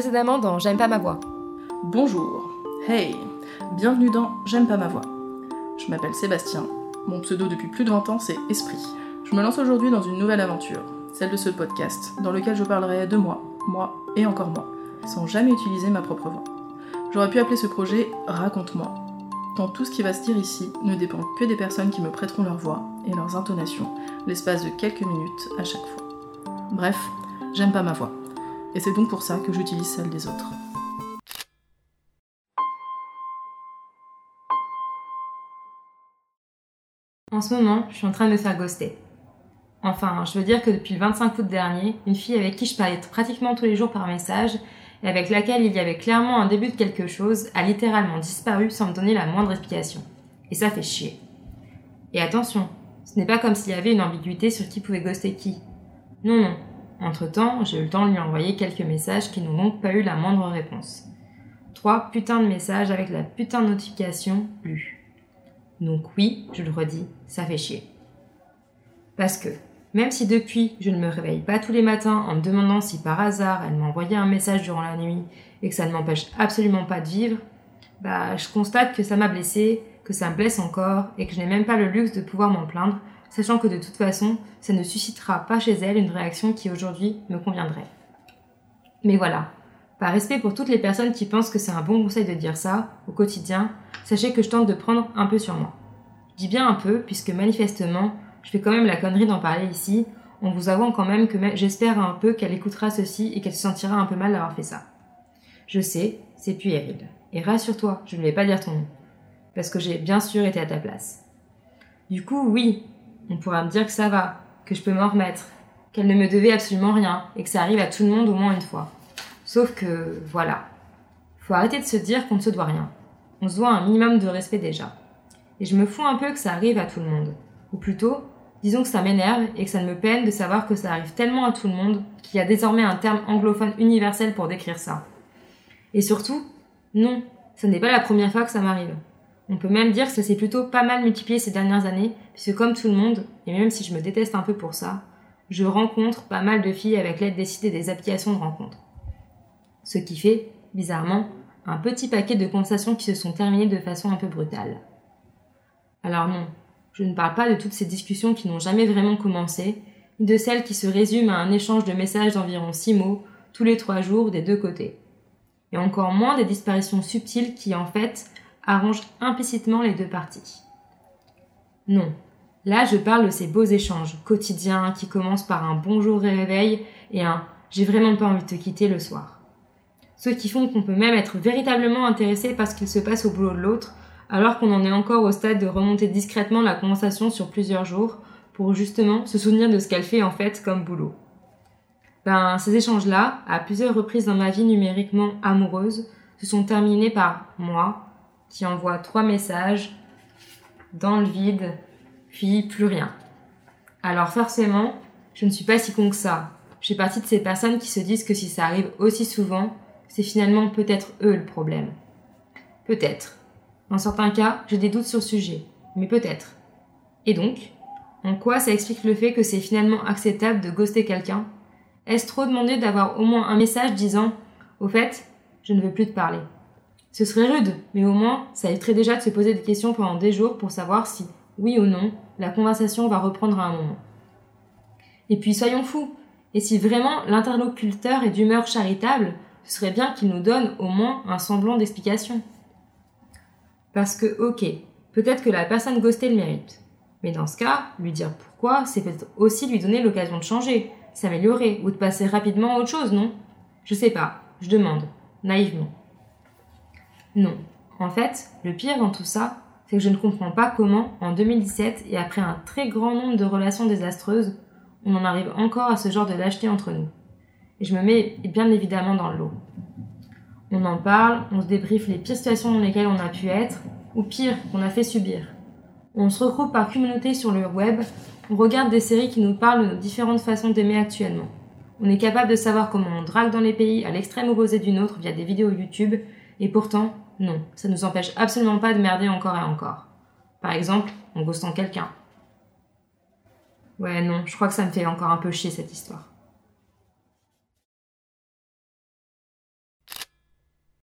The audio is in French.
Précédemment dans J'aime pas ma voix. Bonjour, hey, bienvenue dans J'aime pas ma voix. Je m'appelle Sébastien, mon pseudo depuis plus de 20 ans c'est Esprit. Je me lance aujourd'hui dans une nouvelle aventure, celle de ce podcast, dans lequel je parlerai de moi, moi et encore moi, sans jamais utiliser ma propre voix. J'aurais pu appeler ce projet Raconte-moi, tant tout ce qui va se dire ici ne dépend que des personnes qui me prêteront leur voix et leurs intonations, l'espace de quelques minutes à chaque fois. Bref, j'aime pas ma voix. Et c'est donc pour ça que j'utilise celle des autres. En ce moment, je suis en train de me faire ghoster. Enfin, je veux dire que depuis le 25 août dernier, une fille avec qui je parlais pratiquement tous les jours par message et avec laquelle il y avait clairement un début de quelque chose a littéralement disparu sans me donner la moindre explication. Et ça fait chier. Et attention, ce n'est pas comme s'il y avait une ambiguïté sur qui pouvait ghoster qui. Non, non, entre-temps, j'ai eu le temps de lui envoyer quelques messages qui n'ont donc pas eu la moindre réponse. Trois putains de messages avec la putain de notification lue. Donc oui, je le redis, ça fait chier. Parce que, même si depuis je ne me réveille pas tous les matins en me demandant si par hasard elle m'a envoyé un message durant la nuit et que ça ne m'empêche absolument pas de vivre, bah je constate que ça m'a blessé, que ça me blesse encore et que je n'ai même pas le luxe de pouvoir m'en plaindre sachant que de toute façon, ça ne suscitera pas chez elle une réaction qui aujourd'hui me conviendrait. Mais voilà, par respect pour toutes les personnes qui pensent que c'est un bon conseil de dire ça, au quotidien, sachez que je tente de prendre un peu sur moi. Dis bien un peu, puisque manifestement, je fais quand même la connerie d'en parler ici, en vous avouant quand même que j'espère un peu qu'elle écoutera ceci et qu'elle se sentira un peu mal d'avoir fait ça. Je sais, c'est puéril. Et rassure-toi, je ne vais pas dire ton nom. Parce que j'ai bien sûr été à ta place. Du coup, oui, on pourra me dire que ça va, que je peux m'en remettre, qu'elle ne me devait absolument rien et que ça arrive à tout le monde au moins une fois. Sauf que, voilà. Faut arrêter de se dire qu'on ne se doit rien. On se doit un minimum de respect déjà. Et je me fous un peu que ça arrive à tout le monde. Ou plutôt, disons que ça m'énerve et que ça me peine de savoir que ça arrive tellement à tout le monde qu'il y a désormais un terme anglophone universel pour décrire ça. Et surtout, non, ce n'est pas la première fois que ça m'arrive. On peut même dire que ça s'est plutôt pas mal multiplié ces dernières années, puisque comme tout le monde, et même si je me déteste un peu pour ça, je rencontre pas mal de filles avec l'aide décidée des applications de rencontre. Ce qui fait, bizarrement, un petit paquet de conversations qui se sont terminées de façon un peu brutale. Alors non, je ne parle pas de toutes ces discussions qui n'ont jamais vraiment commencé, ni de celles qui se résument à un échange de messages d'environ six mots, tous les trois jours des deux côtés. Et encore moins des disparitions subtiles qui, en fait, arrange implicitement les deux parties. Non, là je parle de ces beaux échanges quotidiens qui commencent par un bonjour réveil et un j'ai vraiment pas envie de te quitter le soir. Ceux qui font qu'on peut même être véritablement intéressé par ce qu'il se passe au boulot de l'autre, alors qu'on en est encore au stade de remonter discrètement la conversation sur plusieurs jours pour justement se souvenir de ce qu'elle fait en fait comme boulot. Ben, ces échanges-là, à plusieurs reprises dans ma vie numériquement amoureuse, se sont terminés par moi, qui envoie trois messages dans le vide, puis plus rien. Alors forcément, je ne suis pas si con que ça. Je fais partie de ces personnes qui se disent que si ça arrive aussi souvent, c'est finalement peut-être eux le problème. Peut-être. Dans certains cas, j'ai des doutes sur le sujet, mais peut-être. Et donc, en quoi ça explique le fait que c'est finalement acceptable de ghoster quelqu'un? Est-ce trop demandé d'avoir au moins un message disant Au fait, je ne veux plus te parler? Ce serait rude, mais au moins, ça éviterait déjà de se poser des questions pendant des jours pour savoir si, oui ou non, la conversation va reprendre à un moment. Et puis soyons fous, et si vraiment l'interlocuteur est d'humeur charitable, ce serait bien qu'il nous donne au moins un semblant d'explication. Parce que, ok, peut-être que la personne ghostée le mérite. Mais dans ce cas, lui dire pourquoi, c'est peut-être aussi lui donner l'occasion de changer, s'améliorer, ou de passer rapidement à autre chose, non? Je sais pas, je demande, naïvement. Non. En fait, le pire dans tout ça, c'est que je ne comprends pas comment, en 2017, et après un très grand nombre de relations désastreuses, on en arrive encore à ce genre de lâcheté entre nous. Et je me mets bien évidemment dans le lot. On en parle, on se débriefe les pires situations dans lesquelles on a pu être, ou pire, qu'on a fait subir. On se regroupe par communauté sur le web, on regarde des séries qui nous parlent de nos différentes façons d'aimer actuellement. On est capable de savoir comment on drague dans les pays à l'extrême opposé du nôtre via des vidéos YouTube et pourtant, non, ça ne nous empêche absolument pas de merder encore et encore. Par exemple, en ghostant quelqu'un. Ouais, non, je crois que ça me fait encore un peu chier cette histoire.